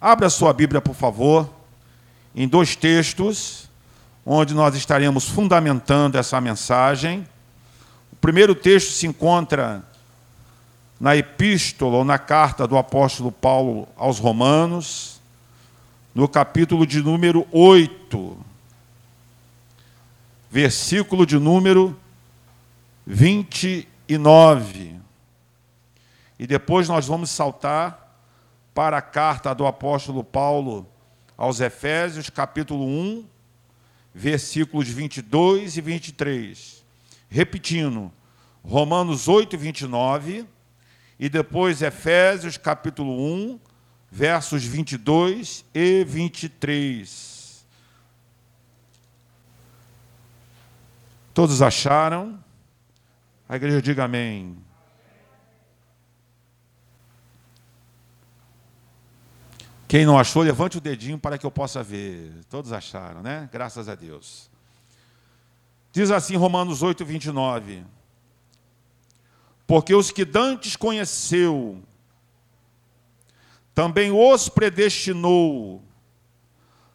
Abra sua Bíblia, por favor, em dois textos, onde nós estaremos fundamentando essa mensagem. O primeiro texto se encontra na epístola ou na carta do apóstolo Paulo aos Romanos, no capítulo de número 8, versículo de número 29. E depois nós vamos saltar para a carta do apóstolo Paulo aos Efésios, capítulo 1, versículos 22 e 23. Repetindo, Romanos 8, 29, e depois Efésios, capítulo 1, versos 22 e 23. Todos acharam? A igreja diga amém. Quem não achou, levante o dedinho para que eu possa ver. Todos acharam, né? Graças a Deus. Diz assim Romanos 8, 29. Porque os que dantes conheceu, também os predestinou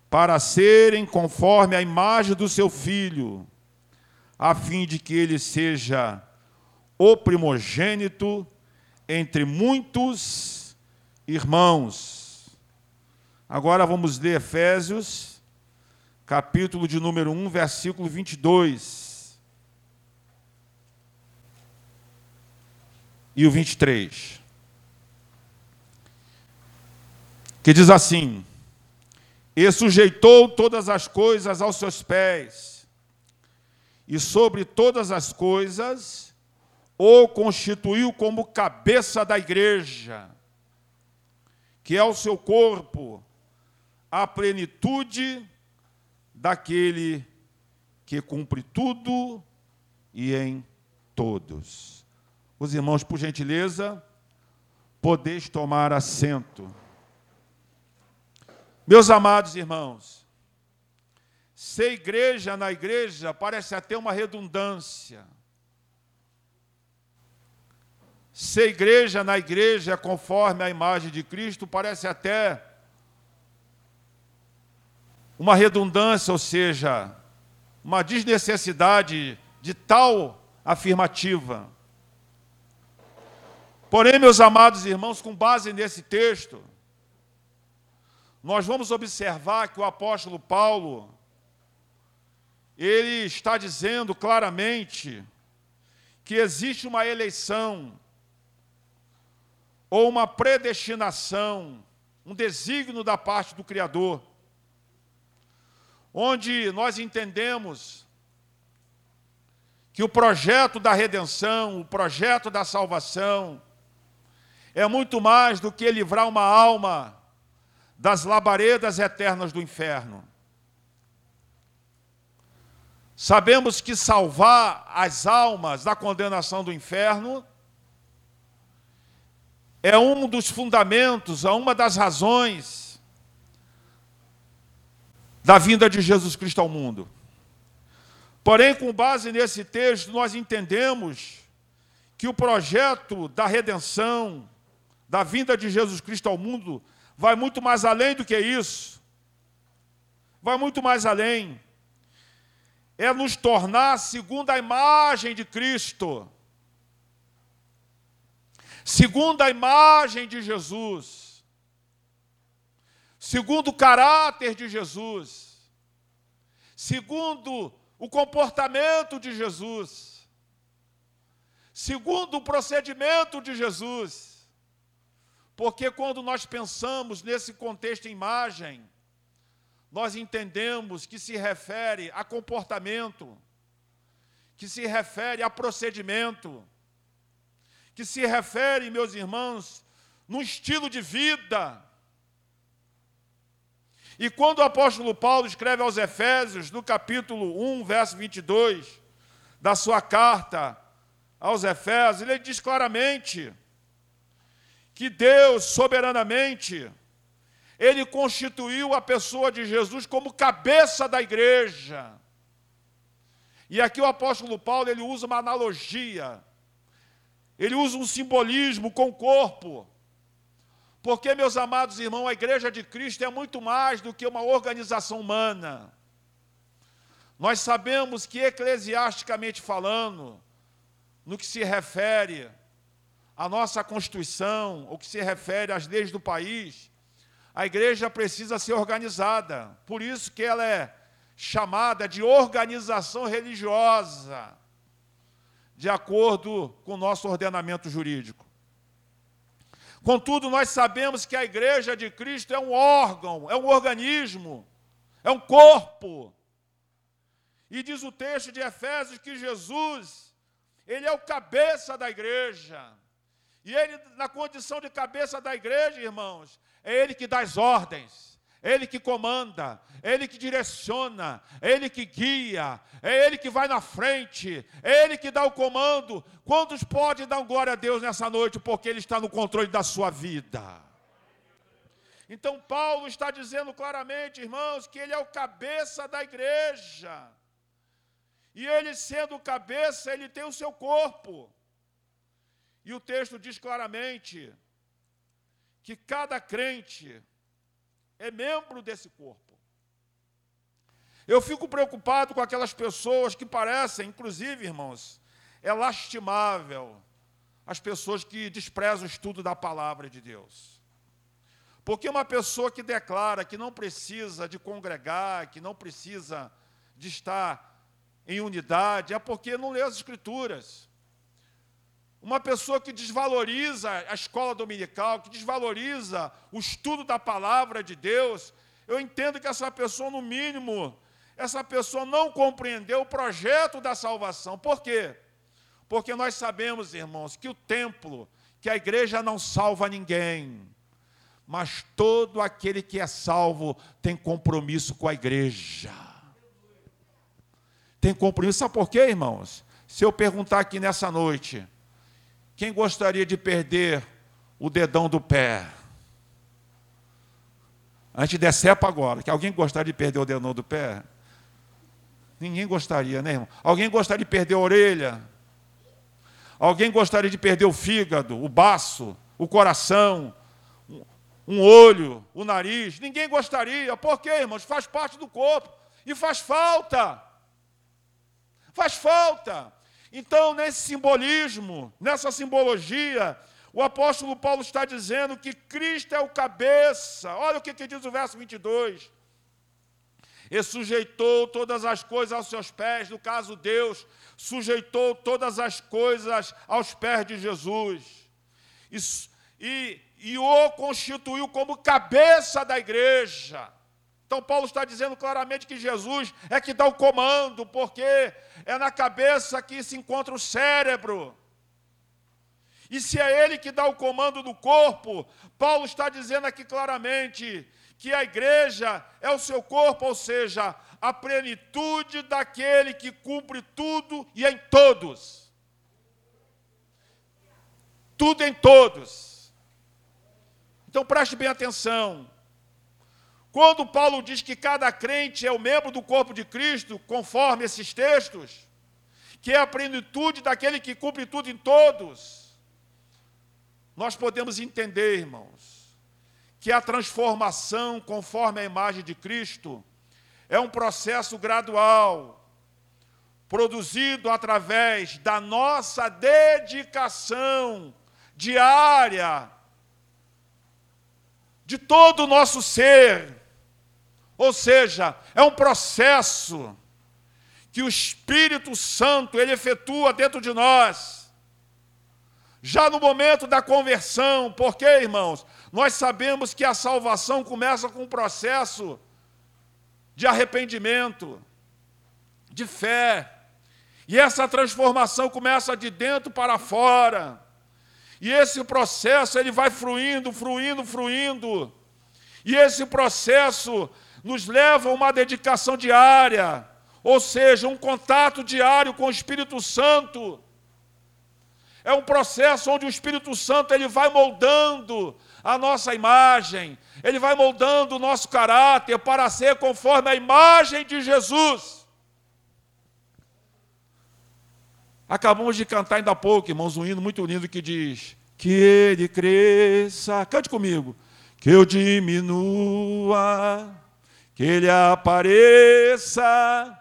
para serem conforme a imagem do seu filho, a fim de que ele seja o primogênito entre muitos irmãos. Agora vamos ler Efésios, capítulo de número 1, versículo 22. E o 23. Que diz assim: E sujeitou todas as coisas aos seus pés, e sobre todas as coisas o constituiu como cabeça da igreja, que é o seu corpo a plenitude daquele que cumpre tudo e em todos. Os irmãos, por gentileza, podeis tomar assento. Meus amados irmãos, ser igreja na igreja parece até uma redundância. Ser igreja na igreja conforme a imagem de Cristo parece até uma redundância, ou seja, uma desnecessidade de tal afirmativa. Porém, meus amados irmãos, com base nesse texto, nós vamos observar que o apóstolo Paulo, ele está dizendo claramente que existe uma eleição, ou uma predestinação, um desígnio da parte do Criador, onde nós entendemos que o projeto da redenção, o projeto da salvação, é muito mais do que livrar uma alma das labaredas eternas do inferno. Sabemos que salvar as almas da condenação do inferno é um dos fundamentos, é uma das razões da vinda de Jesus Cristo ao mundo. Porém, com base nesse texto, nós entendemos que o projeto da redenção, da vinda de Jesus Cristo ao mundo, vai muito mais além do que isso. Vai muito mais além. É nos tornar segundo a imagem de Cristo. Segundo a imagem de Jesus segundo o caráter de Jesus, segundo o comportamento de Jesus, segundo o procedimento de Jesus. Porque quando nós pensamos nesse contexto imagem, nós entendemos que se refere a comportamento, que se refere a procedimento, que se refere, meus irmãos, no estilo de vida, e quando o apóstolo Paulo escreve aos Efésios, no capítulo 1, verso 22, da sua carta aos Efésios, ele diz claramente que Deus, soberanamente, ele constituiu a pessoa de Jesus como cabeça da igreja. E aqui o apóstolo Paulo ele usa uma analogia, ele usa um simbolismo com o corpo, Porque, meus amados irmãos, a igreja de Cristo é muito mais do que uma organização humana. Nós sabemos que, eclesiasticamente falando, no que se refere à nossa Constituição, ou que se refere às leis do país, a igreja precisa ser organizada. Por isso que ela é chamada de organização religiosa, de acordo com o nosso ordenamento jurídico. Contudo, nós sabemos que a igreja de Cristo é um órgão, é um organismo, é um corpo. E diz o texto de Efésios que Jesus, ele é o cabeça da igreja. E ele, na condição de cabeça da igreja, irmãos, é ele que dá as ordens, ele que comanda, ele que direciona, ele que guia, é ele que vai na frente, é ele que dá o comando. Quantos podem dar glória a Deus nessa noite porque ele está no controle da sua vida? Então, Paulo está dizendo claramente, irmãos, que ele é o cabeça da igreja. E ele, sendo cabeça, ele tem o seu corpo. E o texto diz claramente que cada crente é membro desse corpo. Eu fico preocupado com aquelas pessoas que parecem, inclusive, irmãos, é lastimável as pessoas que desprezam o estudo da palavra de Deus. Porque uma pessoa que declara que não precisa de congregar, que não precisa de estar em unidade, é porque não lê as Escrituras. Uma pessoa que desvaloriza a escola dominical, que desvaloriza o estudo da palavra de Deus, eu entendo que essa pessoa, no mínimo, essa pessoa não compreendeu o projeto da salvação. Por quê? Porque nós sabemos, irmãos, que o templo, que a igreja não salva ninguém, mas todo aquele que é salvo tem compromisso com a igreja. Tem compromisso, sabe por quê, irmãos? Se eu perguntar aqui nessa noite, quem gostaria de perder o dedão do pé? A gente decepa agora. Que alguém gostaria de perder o dedão do pé? Ninguém gostaria, né, irmão? Alguém gostaria de perder a orelha? Alguém gostaria de perder o fígado, o baço, o coração, um olho, o nariz? Ninguém gostaria. Por quê, irmãos? Faz parte do corpo. E faz falta. Faz falta. Então, nesse simbolismo, nessa simbologia, o apóstolo Paulo está dizendo que Cristo é o cabeça. Olha o que, que diz o verso 22. E sujeitou todas as coisas aos seus pés, no caso, Deus sujeitou todas as coisas aos pés de Jesus. E, e, e o constituiu como cabeça da igreja. Então, Paulo está dizendo claramente que Jesus é que dá o comando, porque é na cabeça que se encontra o cérebro. E se é ele que dá o comando do corpo, Paulo está dizendo aqui claramente que a igreja é o seu corpo, ou seja, a plenitude daquele que cumpre tudo e em todos. Tudo em todos. Então preste bem atenção. Quando Paulo diz que cada crente é o membro do corpo de Cristo, conforme esses textos, que é a plenitude daquele que cumpre tudo em todos, nós podemos entender, irmãos, que a transformação conforme a imagem de Cristo é um processo gradual, produzido através da nossa dedicação diária, de todo o nosso ser, ou seja, é um processo que o Espírito Santo ele efetua dentro de nós. Já no momento da conversão, porque, irmãos, nós sabemos que a salvação começa com um processo de arrependimento, de fé. E essa transformação começa de dentro para fora. E esse processo ele vai fluindo, fluindo, fluindo. E esse processo nos leva a uma dedicação diária, ou seja, um contato diário com o Espírito Santo. É um processo onde o Espírito Santo ele vai moldando a nossa imagem, ele vai moldando o nosso caráter para ser conforme a imagem de Jesus. Acabamos de cantar ainda há pouco, irmãos, um hino muito lindo que diz: que ele cresça. Cante comigo. Que eu diminua, que ele apareça.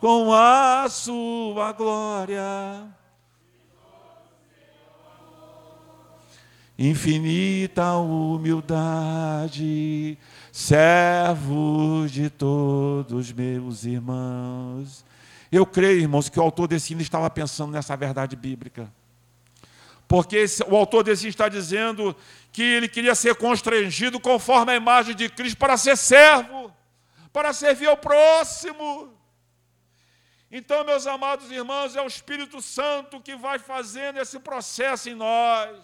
Com a sua glória. Infinita humildade, servos de todos meus irmãos eu creio, irmãos, que o autor desse hino estava pensando nessa verdade bíblica. Porque esse, o autor desse está dizendo que ele queria ser constrangido conforme a imagem de Cristo para ser servo, para servir ao próximo. Então, meus amados irmãos, é o Espírito Santo que vai fazendo esse processo em nós.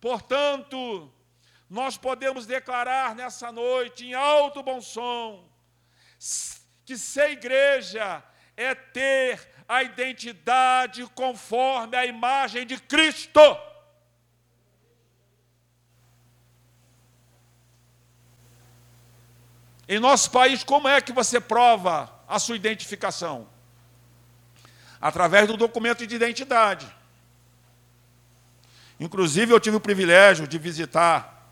Portanto, nós podemos declarar nessa noite, em alto bom som, que ser igreja é ter a identidade conforme a imagem de Cristo. Em nosso país, como é que você prova a sua identificação? Através do documento de identidade. Inclusive, eu tive o privilégio de visitar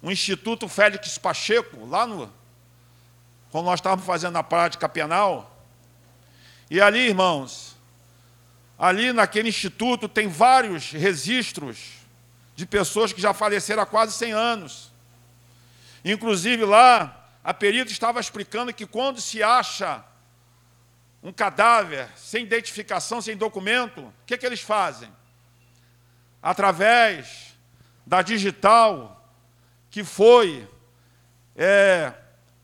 o Instituto Félix Pacheco, lá no. Quando nós estávamos fazendo a prática penal, e ali, irmãos, ali naquele instituto tem vários registros de pessoas que já faleceram há quase 100 anos. Inclusive lá, a perita estava explicando que quando se acha um cadáver sem identificação, sem documento, o que, que eles fazem? Através da digital que foi é,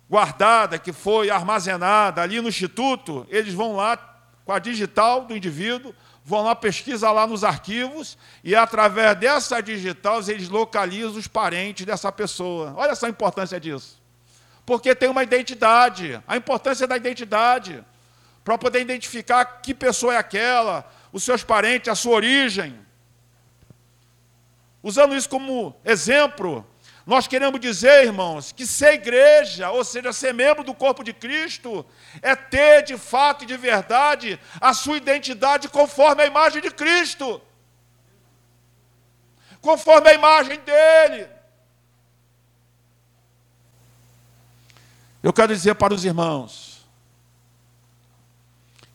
guardada, que foi armazenada ali no instituto, eles vão lá com a digital do indivíduo, vão lá, pesquisar lá nos arquivos e através dessa digital eles localizam os parentes dessa pessoa. Olha só a importância disso. Porque tem uma identidade, a importância da identidade, para poder identificar que pessoa é aquela, os seus parentes, a sua origem. Usando isso como exemplo, nós queremos dizer, irmãos, que ser igreja, ou seja, ser membro do corpo de Cristo, é ter de fato e de verdade a sua identidade conforme a imagem de Cristo, conforme a imagem dele. Eu quero dizer para os irmãos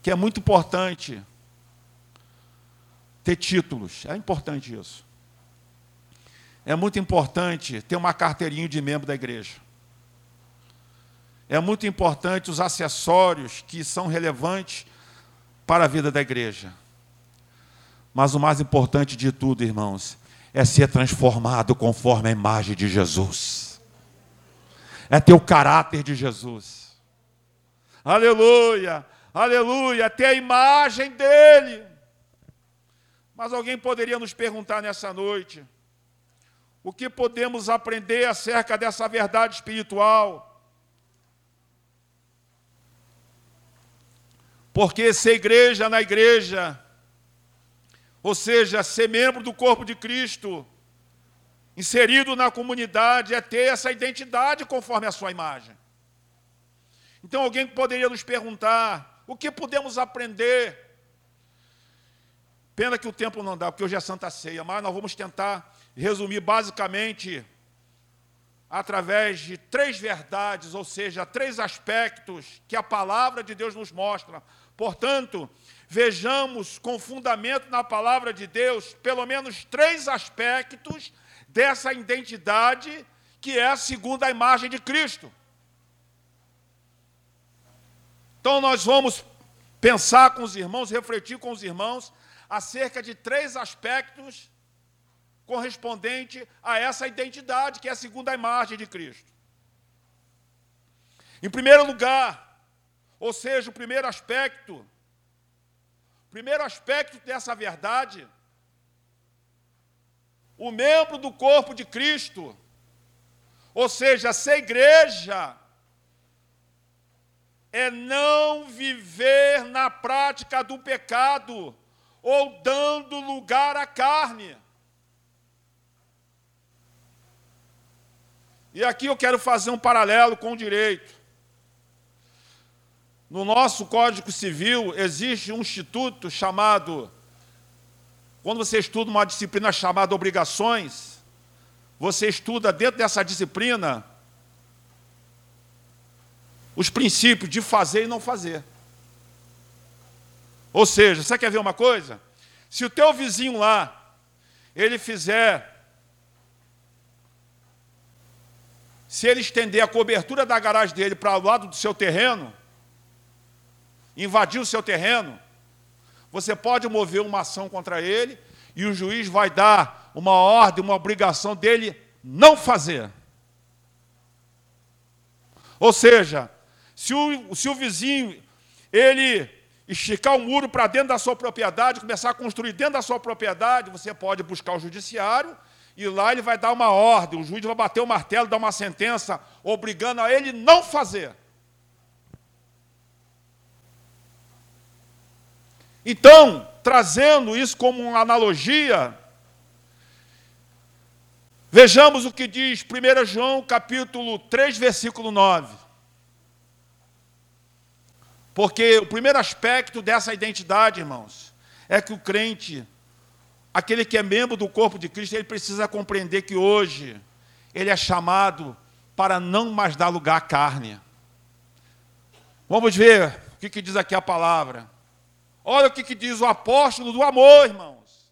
que é muito importante ter títulos, é importante isso é muito importante ter uma carteirinha de membro da igreja. É muito importante os acessórios que são relevantes para a vida da igreja. Mas o mais importante de tudo, irmãos, é ser transformado conforme a imagem de Jesus. É ter o caráter de Jesus. Aleluia, aleluia, ter a imagem dele. Mas alguém poderia nos perguntar nessa noite: o que podemos aprender acerca dessa verdade espiritual. Porque ser igreja na igreja, ou seja, ser membro do corpo de Cristo, inserido na comunidade, é ter essa identidade conforme a sua imagem. Então alguém poderia nos perguntar: o que podemos aprender? Pena que o tempo não dá, porque hoje é Santa Ceia, mas nós vamos tentar resumir basicamente através de três verdades, ou seja, três aspectos que a palavra de Deus nos mostra. Portanto, vejamos com fundamento na palavra de Deus pelo menos três aspectos dessa identidade que é a imagem de Cristo. Então nós vamos pensar com os irmãos, refletir com os irmãos acerca de três aspectos correspondente a essa identidade que é a segunda imagem de Cristo. Em primeiro lugar, ou seja, o primeiro aspecto, o primeiro aspecto dessa verdade, o membro do corpo de Cristo, ou seja, ser igreja, é não viver na prática do pecado ou dando lugar à carne. E aqui eu quero fazer um paralelo com o direito. No nosso Código Civil existe um instituto chamado Quando você estuda uma disciplina chamada obrigações, você estuda dentro dessa disciplina os princípios de fazer e não fazer. Ou seja, você quer ver uma coisa? Se o teu vizinho lá, ele fizer se ele estender a cobertura da garagem dele para o lado do seu terreno, invadir o seu terreno, você pode mover uma ação contra ele e o juiz vai dar uma ordem, uma obrigação dele não fazer. Ou seja, se o, se o vizinho ele esticar o um muro para dentro da sua propriedade, começar a construir dentro da sua propriedade, você pode buscar o judiciário e lá ele vai dar uma ordem, o juiz vai bater o martelo, dar uma sentença, obrigando a ele não fazer. Então, trazendo isso como uma analogia, vejamos o que diz 1 João capítulo 3, versículo 9. Porque o primeiro aspecto dessa identidade, irmãos, é que o crente aquele que é membro do corpo de Cristo, ele precisa compreender que hoje ele é chamado para não mais dar lugar à carne. Vamos ver o que, que diz aqui a palavra. Olha o que, que diz o apóstolo do amor, irmãos.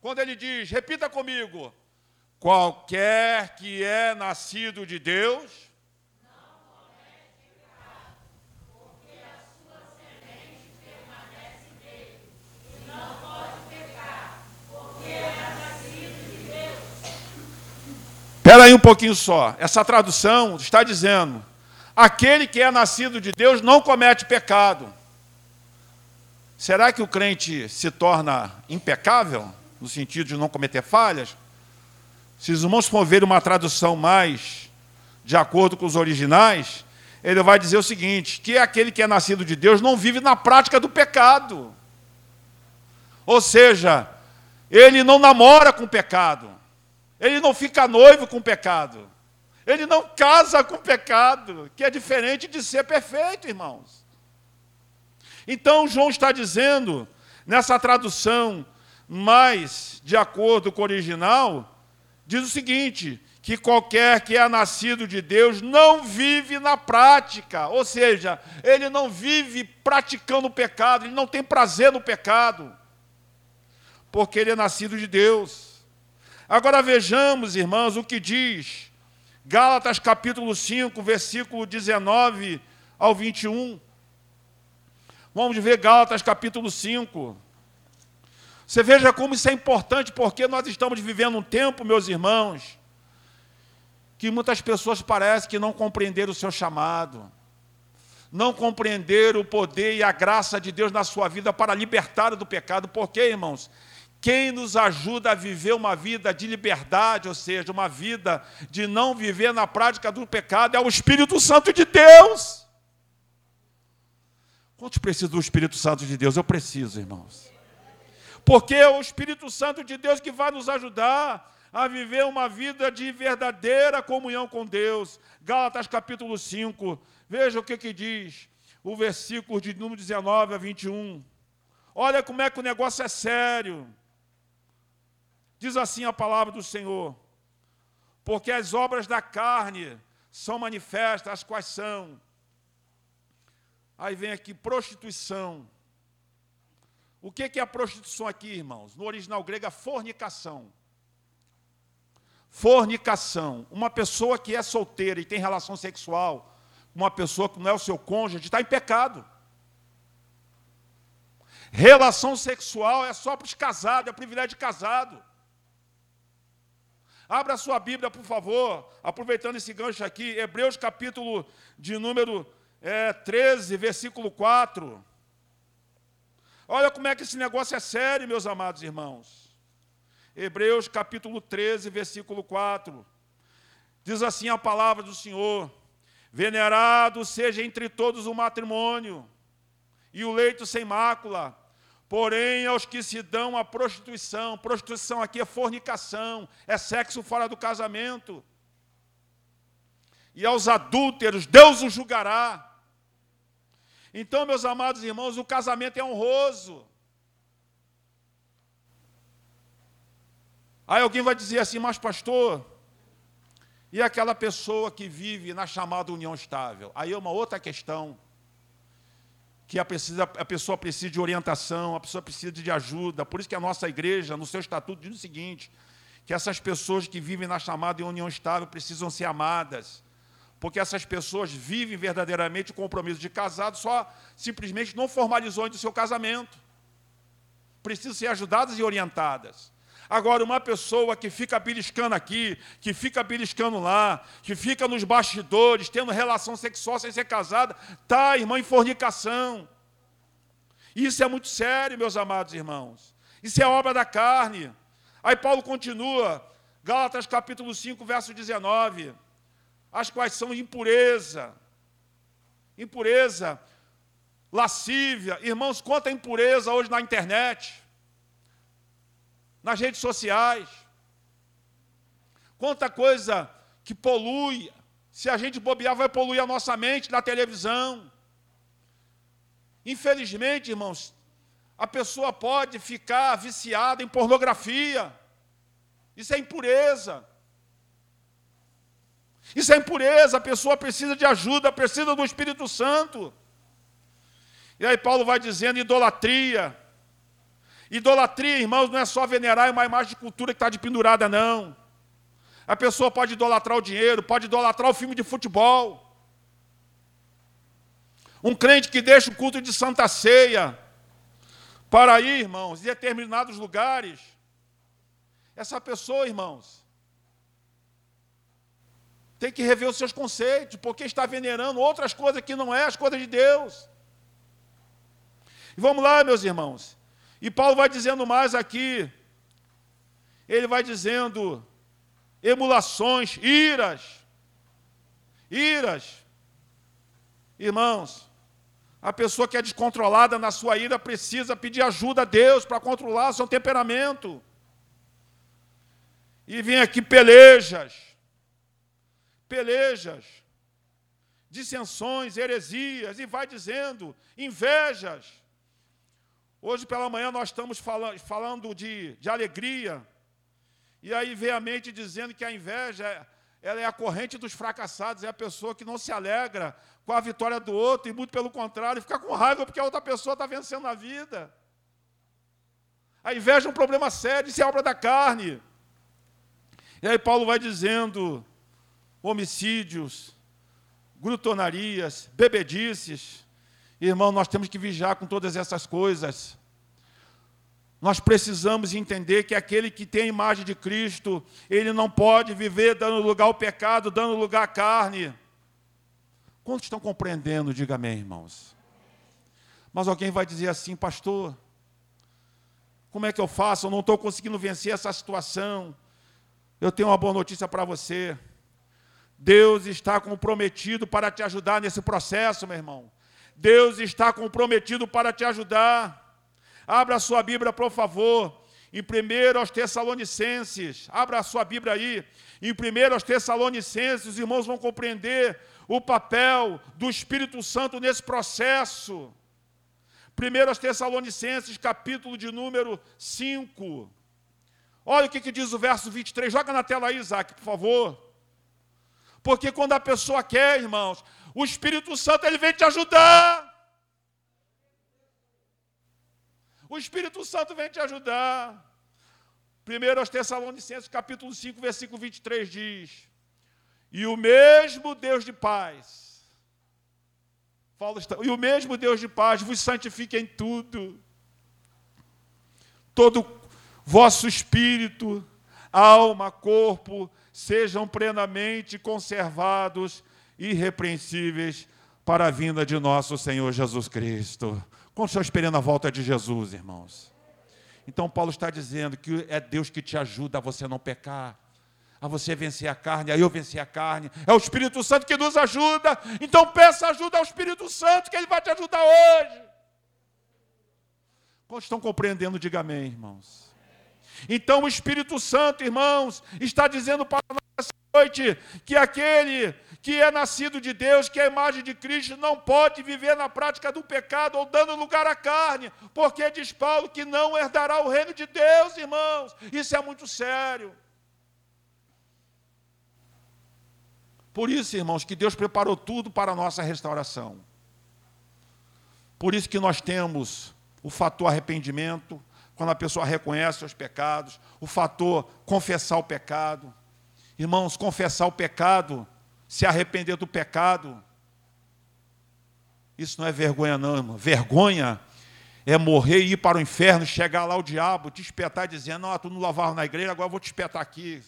Quando ele diz, repita comigo: qualquer que é nascido de Deus, Espera aí um pouquinho só. Essa tradução está dizendo: aquele que é nascido de Deus não comete pecado. Será que o crente se torna impecável, no sentido de não cometer falhas? Se os irmãos for ver uma tradução mais de acordo com os originais, ele vai dizer o seguinte: que aquele que é nascido de Deus não vive na prática do pecado. Ou seja, ele não namora com o pecado. Ele não fica noivo com pecado. Ele não casa com o pecado, que é diferente de ser perfeito, irmãos. Então, João está dizendo, nessa tradução mais de acordo com o original, diz o seguinte: que qualquer que é nascido de Deus não vive na prática, ou seja, ele não vive praticando o pecado, ele não tem prazer no pecado, porque ele é nascido de Deus. Agora vejamos, irmãos, o que diz Gálatas capítulo 5, versículo 19 ao 21. Vamos ver Gálatas capítulo 5. Você veja como isso é importante, porque nós estamos vivendo um tempo, meus irmãos, que muitas pessoas parecem que não compreenderam o seu chamado, não compreenderam o poder e a graça de Deus na sua vida para libertar do pecado. Por quê, irmãos? Quem nos ajuda a viver uma vida de liberdade, ou seja, uma vida de não viver na prática do pecado, é o Espírito Santo de Deus. Quantos precisam do Espírito Santo de Deus? Eu preciso, irmãos. Porque é o Espírito Santo de Deus que vai nos ajudar a viver uma vida de verdadeira comunhão com Deus. Gálatas capítulo 5, veja o que, que diz, o versículo de número 19 a 21. Olha como é que o negócio é sério. Diz assim a palavra do Senhor: porque as obras da carne são manifestas, as quais são. Aí vem aqui prostituição. O que é a prostituição aqui, irmãos? No original grego, a fornicação. Fornicação. Uma pessoa que é solteira e tem relação sexual com uma pessoa que não é o seu cônjuge, está em pecado. Relação sexual é só para os casados, é privilégio de casado. Abra sua Bíblia, por favor, aproveitando esse gancho aqui, Hebreus capítulo de número é, 13, versículo 4. Olha como é que esse negócio é sério, meus amados irmãos. Hebreus capítulo 13, versículo 4. Diz assim a palavra do Senhor: Venerado seja entre todos o matrimônio, e o leito sem mácula, Porém, aos que se dão à prostituição, prostituição aqui é fornicação, é sexo fora do casamento. E aos adúlteros, Deus os julgará. Então, meus amados irmãos, o casamento é honroso. Aí alguém vai dizer assim, mas pastor, e aquela pessoa que vive na chamada união estável? Aí é uma outra questão que a, precisa, a pessoa precisa de orientação, a pessoa precisa de ajuda. Por isso que a nossa igreja, no seu estatuto, diz o seguinte: que essas pessoas que vivem na chamada união estável precisam ser amadas. Porque essas pessoas vivem verdadeiramente o compromisso de casado, só simplesmente não formalizou ainda o seu casamento. Precisam ser ajudadas e orientadas. Agora, uma pessoa que fica beliscando aqui, que fica beliscando lá, que fica nos bastidores, tendo relação sexual sem ser casada, está, irmã, em fornicação. Isso é muito sério, meus amados irmãos. Isso é obra da carne. Aí Paulo continua, Gálatas capítulo 5, verso 19. As quais são impureza. Impureza, lascívia. Irmãos, quanta impureza hoje na internet nas redes sociais. Quanta coisa que polui. Se a gente bobear, vai poluir a nossa mente na televisão. Infelizmente, irmãos, a pessoa pode ficar viciada em pornografia. Isso é impureza. Isso é impureza. A pessoa precisa de ajuda, precisa do Espírito Santo. E aí Paulo vai dizendo idolatria. Idolatria, irmãos, não é só venerar uma imagem de cultura que está de pendurada, não. A pessoa pode idolatrar o dinheiro, pode idolatrar o filme de futebol. Um crente que deixa o culto de Santa Ceia para ir, irmãos, em determinados lugares. Essa pessoa, irmãos, tem que rever os seus conceitos, porque está venerando outras coisas que não é as coisas de Deus. E vamos lá, meus irmãos. E Paulo vai dizendo mais aqui. Ele vai dizendo emulações, iras. Iras. Irmãos, a pessoa que é descontrolada na sua ira precisa pedir ajuda a Deus para controlar o seu temperamento. E vem aqui pelejas, pelejas, dissensões, heresias, e vai dizendo, invejas. Hoje pela manhã nós estamos falando, falando de, de alegria, e aí vem a mente dizendo que a inveja ela é a corrente dos fracassados, é a pessoa que não se alegra com a vitória do outro, e muito pelo contrário, fica com raiva porque a outra pessoa está vencendo a vida. A inveja é um problema sério, isso é obra da carne. E aí Paulo vai dizendo: homicídios, glutonarias, bebedices, Irmão, nós temos que vigiar com todas essas coisas. Nós precisamos entender que aquele que tem a imagem de Cristo, ele não pode viver dando lugar ao pecado, dando lugar à carne. Quantos estão compreendendo? Diga amém, irmãos. Mas alguém vai dizer assim, pastor, como é que eu faço? Eu não estou conseguindo vencer essa situação. Eu tenho uma boa notícia para você. Deus está comprometido para te ajudar nesse processo, meu irmão. Deus está comprometido para te ajudar. Abra sua Bíblia, por favor. Em 1 aos Tessalonicenses, abra a sua Bíblia aí. Em 1 aos Tessalonicenses, os irmãos vão compreender o papel do Espírito Santo nesse processo. 1 aos Tessalonicenses, capítulo de número 5. Olha o que, que diz o verso 23. Joga na tela aí, Isaac, por favor. Porque quando a pessoa quer, irmãos, o Espírito Santo ele vem te ajudar. O Espírito Santo vem te ajudar. Primeiro aos Tessalonicenses, capítulo 5, versículo 23 diz: E o mesmo Deus de paz, e o mesmo Deus de paz vos santifique em tudo, todo vosso espírito, alma, corpo, sejam plenamente conservados irrepreensíveis para a vinda de nosso Senhor Jesus Cristo. Como estão esperando a volta de Jesus, irmãos? Então, Paulo está dizendo que é Deus que te ajuda a você não pecar, a você vencer a carne, a eu vencer a carne. É o Espírito Santo que nos ajuda. Então, peça ajuda ao Espírito Santo, que Ele vai te ajudar hoje. Quantos estão compreendendo? Diga amém, irmãos. Então, o Espírito Santo, irmãos, está dizendo para nós essa noite que aquele que é nascido de Deus, que é a imagem de Cristo, não pode viver na prática do pecado ou dando lugar à carne, porque diz Paulo que não herdará o reino de Deus, irmãos. Isso é muito sério. Por isso, irmãos, que Deus preparou tudo para a nossa restauração. Por isso que nós temos o fator arrependimento, quando a pessoa reconhece seus pecados, o fator confessar o pecado. Irmãos, confessar o pecado se arrepender do pecado. Isso não é vergonha, não, irmão. Vergonha é morrer e ir para o inferno, chegar lá o diabo, te espetar dizendo: Não, tu não lavava na igreja, agora eu vou te espetar aqui.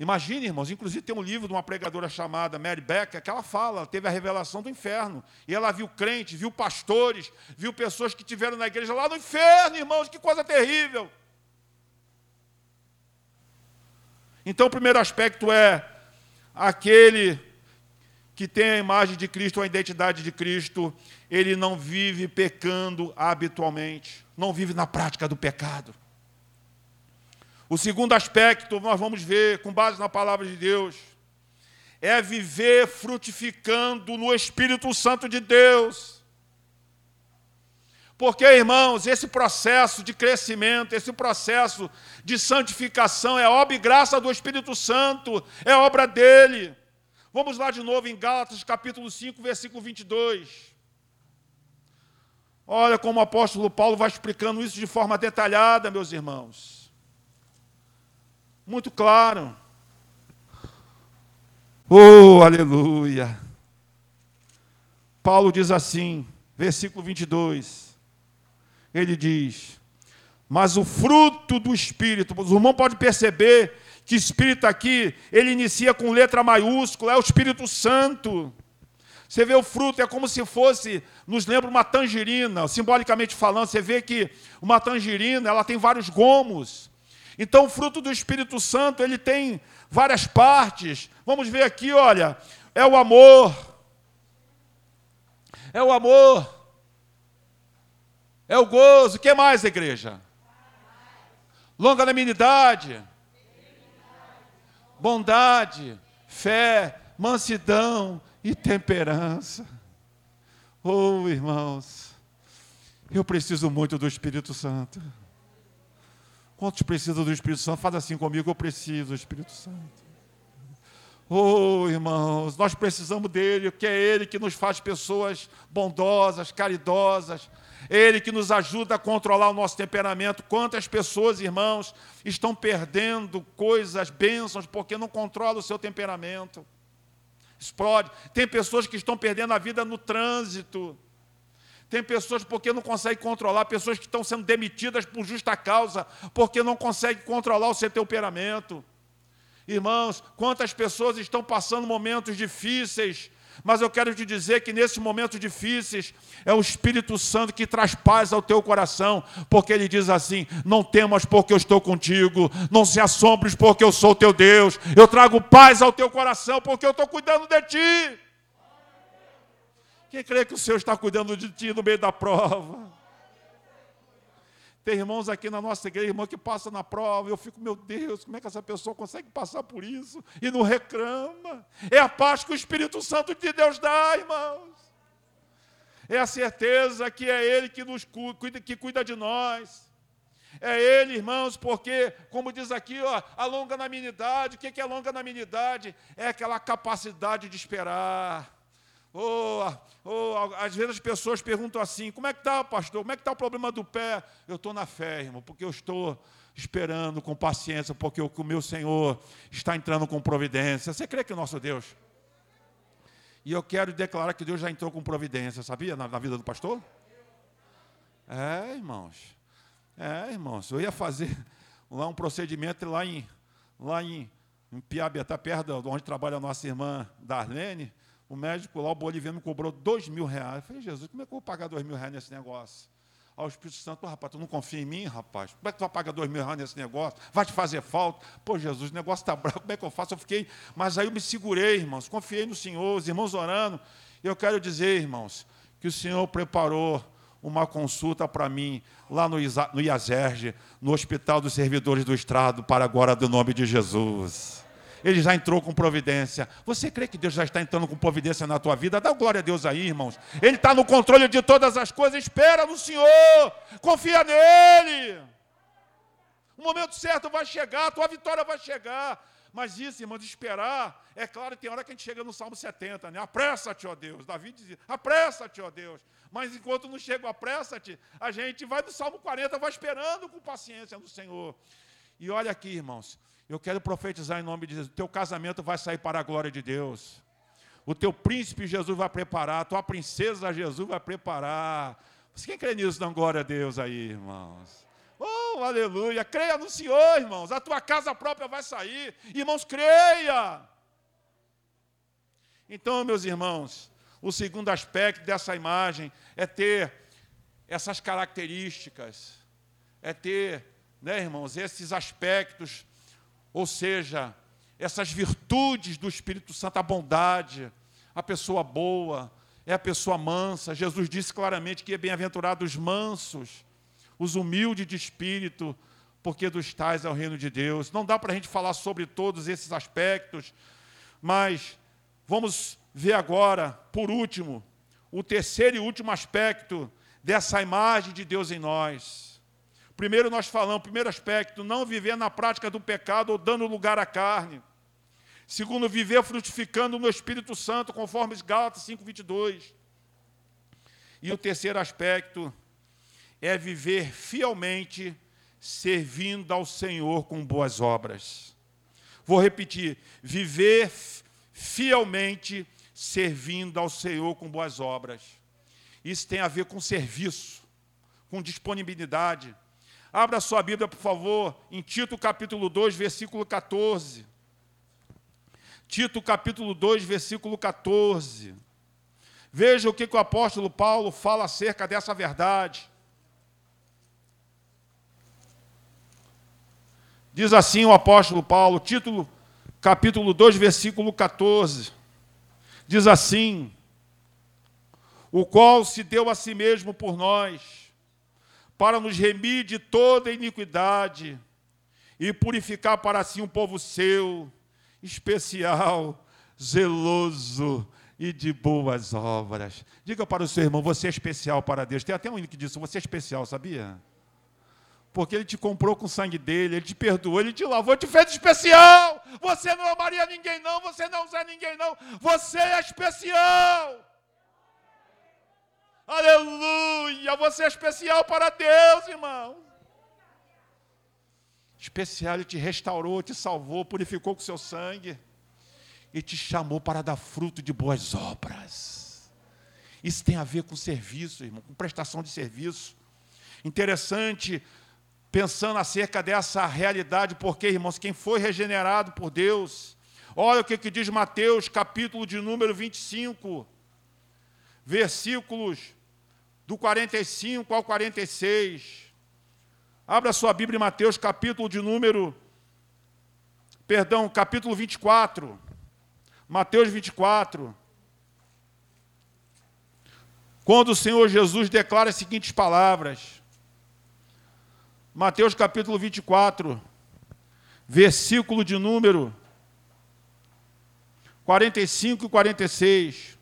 Imagine, irmãos, inclusive tem um livro de uma pregadora chamada Mary Becker, que ela fala, ela teve a revelação do inferno. E ela viu crentes, viu pastores, viu pessoas que tiveram na igreja lá no inferno, irmãos, que coisa terrível. Então, o primeiro aspecto é aquele que tem a imagem de Cristo, a identidade de Cristo, ele não vive pecando habitualmente, não vive na prática do pecado. O segundo aspecto, nós vamos ver, com base na palavra de Deus, é viver frutificando no Espírito Santo de Deus. Porque, irmãos, esse processo de crescimento, esse processo de santificação é obra e graça do Espírito Santo, é obra dele. Vamos lá de novo em Gálatas, capítulo 5, versículo 22. Olha como o apóstolo Paulo vai explicando isso de forma detalhada, meus irmãos. Muito claro. Oh, aleluia. Paulo diz assim, versículo 22 ele diz: Mas o fruto do Espírito, o irmão pode perceber que Espírito aqui, ele inicia com letra maiúscula, é o Espírito Santo. Você vê o fruto, é como se fosse, nos lembra uma tangerina, simbolicamente falando, você vê que uma tangerina, ela tem vários gomos. Então, o fruto do Espírito Santo, ele tem várias partes. Vamos ver aqui, olha, é o amor. É o amor. É o gozo. O que mais, igreja? Longanimidade. Bondade, fé, mansidão e temperança. Oh, irmãos, eu preciso muito do Espírito Santo. Quantos precisam do Espírito Santo? Faz assim comigo, eu preciso do Espírito Santo. Oh, irmãos, nós precisamos dele, porque é ele que nos faz pessoas bondosas, caridosas, ele que nos ajuda a controlar o nosso temperamento. Quantas pessoas, irmãos, estão perdendo coisas, bênçãos, porque não controlam o seu temperamento. Explode. Tem pessoas que estão perdendo a vida no trânsito. Tem pessoas porque não conseguem controlar, pessoas que estão sendo demitidas por justa causa, porque não conseguem controlar o seu temperamento. Irmãos, quantas pessoas estão passando momentos difíceis, mas eu quero te dizer que nesses momentos difíceis é o Espírito Santo que traz paz ao teu coração, porque ele diz assim: Não temas, porque eu estou contigo, não se assombres, porque eu sou teu Deus, eu trago paz ao teu coração, porque eu estou cuidando de ti. Quem crê que o Senhor está cuidando de ti no meio da prova? Tem irmãos aqui na nossa igreja, irmão que passa na prova, eu fico, meu Deus, como é que essa pessoa consegue passar por isso e não reclama? É a paz que o Espírito Santo de Deus dá, irmãos. É a certeza que é Ele que nos cuida, que cuida de nós. É Ele, irmãos, porque, como diz aqui, ó, a longanimidade, o que é longanimidade? É aquela capacidade de esperar às vezes as pessoas perguntam assim: como é que está, pastor? Como é que está o problema do pé? Eu estou na fé, irmão, porque eu estou esperando com paciência, porque o, meu Senhor está entrando com providência. Você crê que o nosso Deus? E eu quero declarar que Deus já entrou com providência, sabia, na, na vida do pastor? É, irmãos. É, irmãos. Eu ia fazer lá um procedimento lá em, lá em, em Piabetá, perto de onde trabalha a nossa irmã Darlene. O médico lá, o boliviano, cobrou dois mil reais. Eu falei, Jesus, como é que eu vou pagar dois mil reais nesse negócio? Ao Espírito Santo, rapaz, tu não confia em mim, rapaz? Como é que tu vai pagar dois mil reais nesse negócio? Vai te fazer falta? Pô, Jesus, o negócio está bravo, como é que eu faço? Eu fiquei, mas aí eu me segurei, irmãos, confiei no Senhor, os irmãos orando. E eu quero dizer, irmãos, que o Senhor preparou uma consulta para mim lá no, no IASERGE, no Hospital dos Servidores do Estado, para agora do nome de Jesus. Ele já entrou com providência. Você crê que Deus já está entrando com providência na tua vida? Dá glória a Deus aí, irmãos. Ele está no controle de todas as coisas. Espera no Senhor. Confia nele. O momento certo vai chegar, a tua vitória vai chegar. Mas isso, irmãos, esperar, é claro, tem hora que a gente chega no Salmo 70, né? Apressa-te, ó Deus. Davi dizia, apressa-te, ó Deus. Mas enquanto não chega apressa-te, a gente vai no Salmo 40, vai esperando com paciência no Senhor. E olha aqui, irmãos, eu quero profetizar em nome de Jesus, o teu casamento vai sair para a glória de Deus. O teu príncipe Jesus vai preparar, a tua princesa Jesus vai preparar. Quem crê nisso, dá glória a Deus aí, irmãos. Oh, aleluia. Creia no Senhor, irmãos. A tua casa própria vai sair. Irmãos, creia. Então, meus irmãos, o segundo aspecto dessa imagem é ter essas características, é ter, né, irmãos, esses aspectos, ou seja, essas virtudes do Espírito Santo, a bondade, a pessoa boa, é a pessoa mansa. Jesus disse claramente que é bem-aventurado os mansos os humildes de espírito, porque dos tais é o reino de Deus. Não dá para a gente falar sobre todos esses aspectos, mas vamos ver agora, por último, o terceiro e último aspecto dessa imagem de Deus em nós. Primeiro nós falamos, primeiro aspecto, não viver na prática do pecado ou dando lugar à carne. Segundo, viver frutificando no Espírito Santo, conforme Gálatas 5:22. E o terceiro aspecto, é viver fielmente servindo ao Senhor com boas obras. Vou repetir: viver fielmente servindo ao Senhor com boas obras. Isso tem a ver com serviço, com disponibilidade. Abra sua Bíblia, por favor, em Tito capítulo 2, versículo 14. Tito capítulo 2, versículo 14. Veja o que, que o apóstolo Paulo fala acerca dessa verdade. Diz assim o apóstolo Paulo, título, capítulo 2, versículo 14. Diz assim: O qual se deu a si mesmo por nós, para nos remir de toda iniquidade e purificar para si um povo seu, especial, zeloso e de boas obras. Diga para o seu irmão, você é especial para Deus. Tem até um hino que diz, você é especial, sabia? porque ele te comprou com o sangue dele, ele te perdoou, ele te lavou, te fez especial. Você não amaria ninguém, não, você não usa ninguém, não, você é especial. Aleluia, você é especial para Deus, irmão. Especial, ele te restaurou, te salvou, purificou com seu sangue e te chamou para dar fruto de boas obras. Isso tem a ver com serviço, irmão, com prestação de serviço. Interessante pensando acerca dessa realidade, porque, irmãos, quem foi regenerado por Deus, olha o que, que diz Mateus, capítulo de número 25, versículos do 45 ao 46. Abra sua Bíblia em Mateus, capítulo de número, perdão, capítulo 24. Mateus 24. Quando o Senhor Jesus declara as seguintes palavras: Mateus capítulo 24, versículo de número 45 e 46.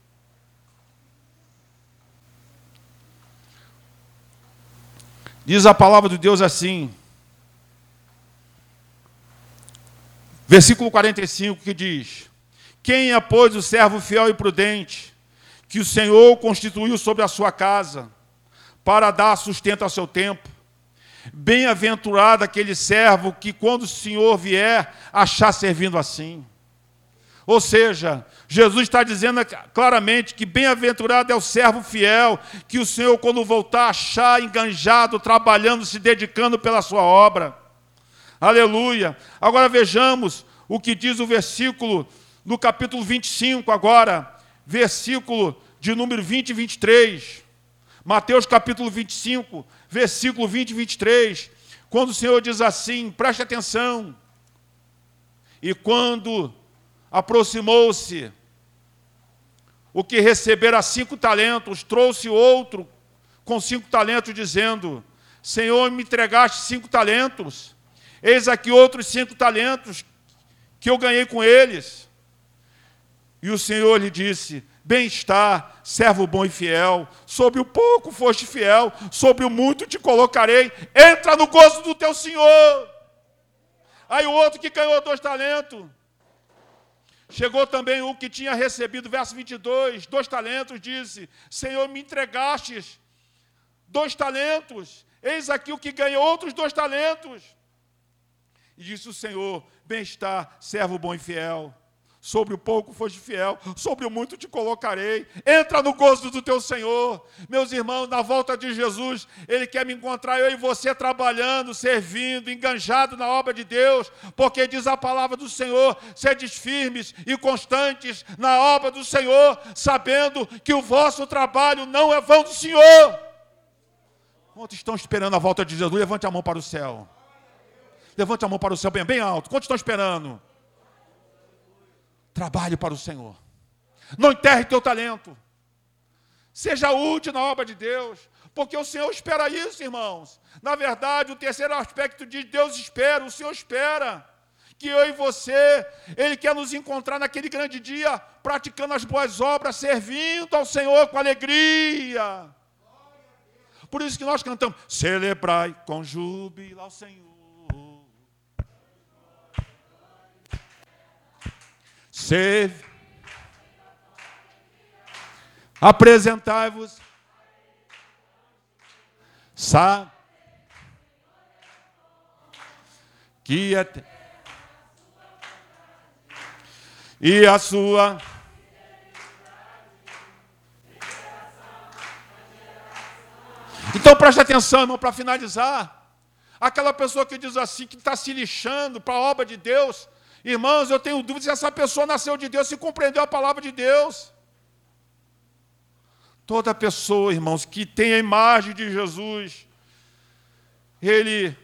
Diz a palavra de Deus assim, versículo 45, que diz: Quem é, pois, o servo fiel e prudente, que o Senhor constituiu sobre a sua casa, para dar sustento ao seu tempo? Bem-aventurado aquele servo que, quando o Senhor vier, achar servindo assim. Ou seja, Jesus está dizendo claramente que bem-aventurado é o servo fiel, que o Senhor, quando voltar, achar enganjado, trabalhando, se dedicando pela sua obra. Aleluia. Agora vejamos o que diz o versículo no capítulo 25, agora, versículo de número 20 e 23. Mateus capítulo 25, versículo 20 e 23, quando o Senhor diz assim, preste atenção. E quando aproximou-se o que recebera cinco talentos, trouxe outro com cinco talentos, dizendo: Senhor, me entregaste cinco talentos, eis aqui outros cinco talentos que eu ganhei com eles. E o Senhor lhe disse: Bem-estar, servo bom e fiel, sobre o pouco foste fiel, sobre o muito te colocarei, entra no gozo do teu Senhor. Aí o outro que ganhou dois talentos, chegou também o que tinha recebido, verso 22, dois talentos, disse: Senhor, me entregastes dois talentos, eis aqui o que ganhou outros dois talentos. E disse o Senhor: Bem-estar, servo bom e fiel. Sobre o pouco foste fiel, sobre o muito te colocarei. Entra no gozo do teu Senhor. Meus irmãos, na volta de Jesus, Ele quer me encontrar eu e você trabalhando, servindo, enganjado na obra de Deus, porque diz a palavra do Senhor: sedes firmes e constantes na obra do Senhor, sabendo que o vosso trabalho não é vão do Senhor. Quantos estão esperando a volta de Jesus? Levante a mão para o céu. Levante a mão para o céu bem, bem alto. Quantos estão esperando? Trabalhe para o Senhor. Não enterre teu talento. Seja útil na obra de Deus. Porque o Senhor espera isso, irmãos. Na verdade, o terceiro aspecto de Deus espera, o Senhor espera que eu e você, Ele quer nos encontrar naquele grande dia, praticando as boas obras, servindo ao Senhor com alegria. Por isso que nós cantamos: celebrai com júbilo ao Senhor. Seve. Apresentai-vos. Sabe. Que é. E a sua. Então preste atenção, irmão, para finalizar. Aquela pessoa que diz assim, que está se lixando para a obra de Deus, Irmãos, eu tenho dúvida se essa pessoa nasceu de Deus, se compreendeu a palavra de Deus. Toda pessoa, irmãos, que tem a imagem de Jesus, ele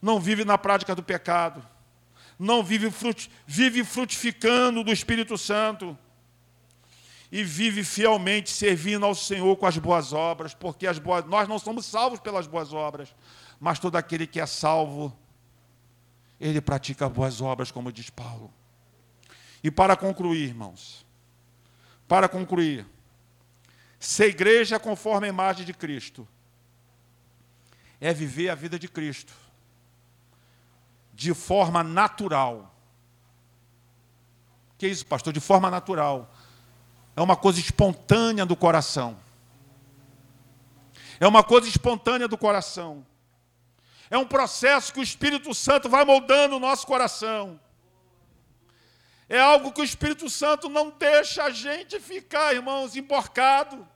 não vive na prática do pecado, não vive, vive frutificando do Espírito Santo e vive fielmente servindo ao Senhor com as boas obras, porque as boas, nós não somos salvos pelas boas obras, mas todo aquele que é salvo ele pratica boas obras, como diz Paulo. E para concluir, irmãos, para concluir, ser igreja conforme a imagem de Cristo é viver a vida de Cristo de forma natural. Que isso, pastor? De forma natural. É uma coisa espontânea do coração. É uma coisa espontânea do coração. É um processo que o Espírito Santo vai moldando o nosso coração. É algo que o Espírito Santo não deixa a gente ficar, irmãos, emborcado.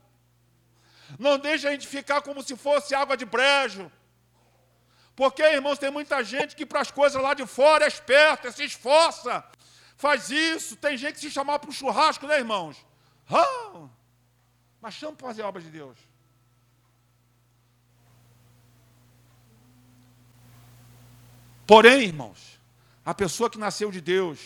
Não deixa a gente ficar como se fosse água de brejo. Porque, irmãos, tem muita gente que para as coisas lá de fora é esperta, se esforça, faz isso. Tem gente que se chamar para um churrasco, né, irmãos? Ah, mas chama para fazer a obra de Deus. Porém, irmãos, a pessoa que nasceu de Deus,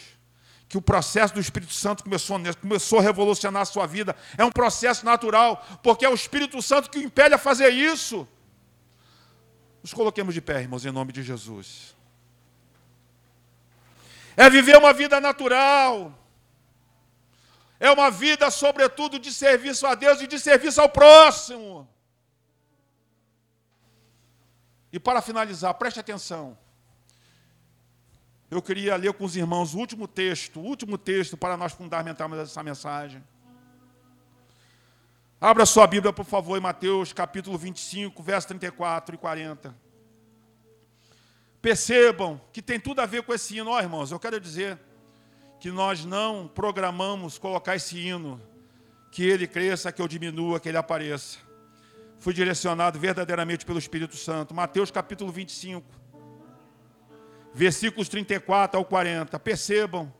que o processo do Espírito Santo começou, começou a revolucionar a sua vida, é um processo natural, porque é o Espírito Santo que o impele a fazer isso. Nos coloquemos de pé, irmãos, em nome de Jesus. É viver uma vida natural. É uma vida, sobretudo, de serviço a Deus e de serviço ao próximo. E para finalizar, preste atenção eu queria ler com os irmãos o último texto, o último texto para nós fundamentarmos essa mensagem. Abra sua Bíblia, por favor, em Mateus capítulo 25, versos 34 e 40. Percebam que tem tudo a ver com esse hino, ó, irmãos. Eu quero dizer que nós não programamos colocar esse hino, que ele cresça, que eu diminua, que ele apareça. Fui direcionado verdadeiramente pelo Espírito Santo. Mateus capítulo 25, versículos 34 ao 40. Percebam.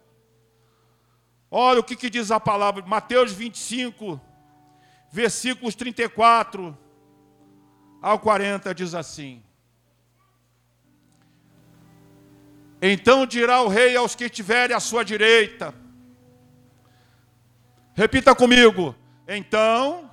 Olha o que, que diz a palavra, Mateus 25, versículos 34 ao 40, diz assim: Então dirá o rei aos que estiverem à sua direita, repita comigo, então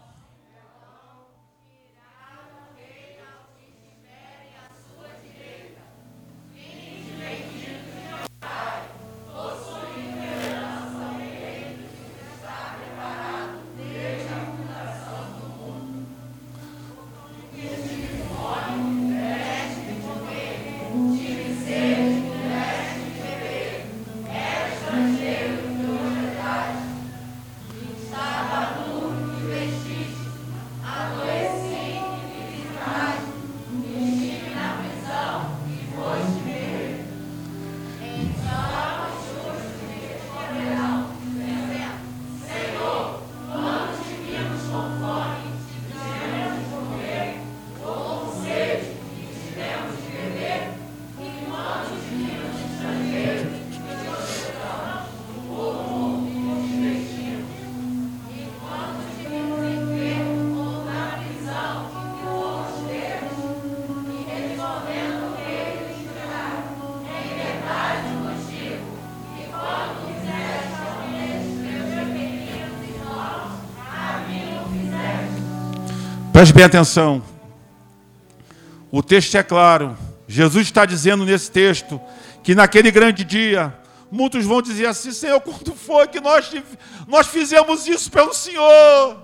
Preste bem atenção. O texto é claro. Jesus está dizendo nesse texto que naquele grande dia, muitos vão dizer assim: Senhor, quando foi que nós, nós fizemos isso pelo Senhor?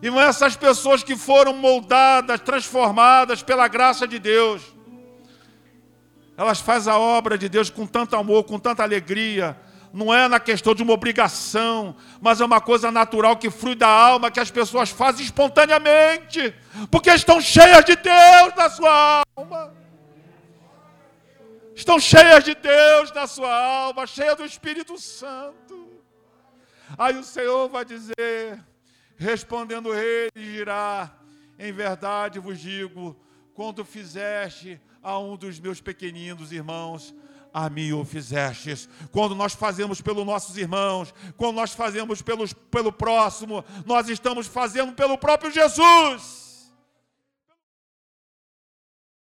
E essas pessoas que foram moldadas, transformadas pela graça de Deus, elas fazem a obra de Deus com tanto amor, com tanta alegria. Não é na questão de uma obrigação, mas é uma coisa natural que flui da alma, que as pessoas fazem espontaneamente, porque estão cheias de Deus na sua alma. Estão cheias de Deus na sua alma, cheias do Espírito Santo. Aí o Senhor vai dizer: Respondendo ele, dirá: Em verdade vos digo, quando fizeste a um dos meus pequeninos irmãos, a mim o fizestes. Quando nós fazemos pelos nossos irmãos, quando nós fazemos pelos, pelo próximo, nós estamos fazendo pelo próprio Jesus.